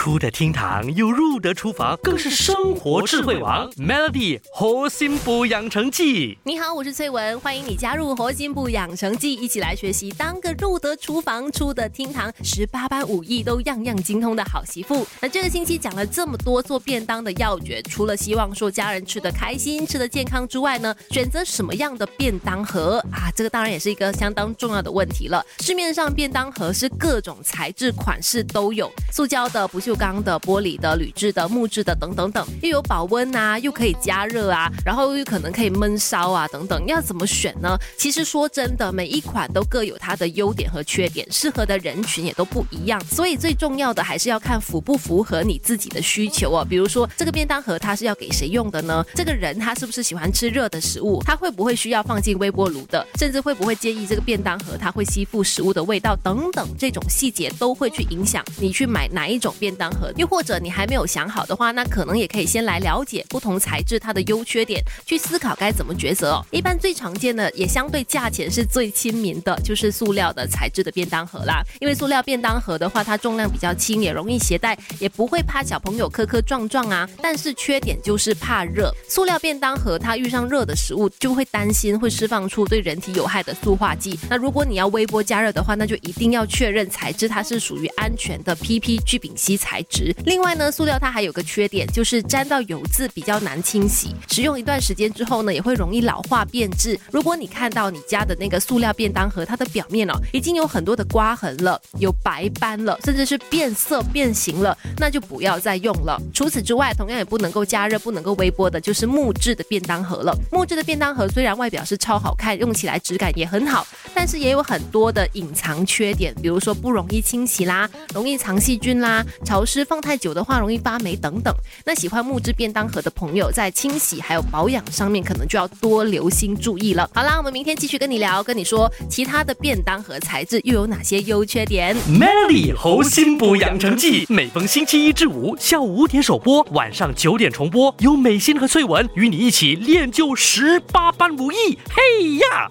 出得厅堂又入得厨房，更是生活智慧王。Melody 核心补养成记，你好，我是翠文，欢迎你加入活心部养成记，一起来学习当个入得厨房、出得厅堂、十八般武艺都样样精通的好媳妇。那这个星期讲了这么多做便当的要诀，除了希望说家人吃得开心、吃得健康之外呢，选择什么样的便当盒啊？这个当然也是一个相当重要的问题了。市面上便当盒是各种材质、款式都有，塑胶的、不锈不锈钢的、玻璃的、铝制的、木质的等等等，又有保温啊，又可以加热啊，然后又可能可以焖烧啊等等，要怎么选呢？其实说真的，每一款都各有它的优点和缺点，适合的人群也都不一样，所以最重要的还是要看符不符合你自己的需求哦。比如说这个便当盒它是要给谁用的呢？这个人他是不是喜欢吃热的食物？他会不会需要放进微波炉的？甚至会不会介意这个便当盒它会吸附食物的味道等等，这种细节都会去影响你去买哪一种便当盒。又或者你还没有想好的话，那可能也可以先来了解不同材质它的优缺点，去思考该怎么抉择哦。一般最常见的，也相对价钱是最亲民的，就是塑料的材质的便当盒啦。因为塑料便当盒的话，它重量比较轻，也容易携带，也不会怕小朋友磕磕撞撞啊。但是缺点就是怕热，塑料便当盒它遇上热的食物，就会担心会释放出对人体有害的塑化剂。那如果你要微波加热的话，那就一定要确认材质它是属于安全的 PP 聚丙烯材材质。另外呢，塑料它还有个缺点，就是沾到油渍比较难清洗，使用一段时间之后呢，也会容易老化变质。如果你看到你家的那个塑料便当盒，它的表面哦已经有很多的刮痕了，有白斑了，甚至是变色变形了，那就不要再用了。除此之外，同样也不能够加热、不能够微波的，就是木质的便当盒了。木质的便当盒虽然外表是超好看，用起来质感也很好，但是也有很多的隐藏缺点，比如说不容易清洗啦，容易藏细菌啦，潮湿放太久的话容易发霉等等。那喜欢木质便当盒的朋友，在清洗还有保养上面，可能就要多留心注意了。好啦，我们明天继续跟你聊，跟你说其他的便当盒材质又有哪些优缺点。Melody 核心补养成记，每逢星期一至五下午五点首播，晚上九点重播，有美心和翠文与你一起练就十八般武艺。嘿呀！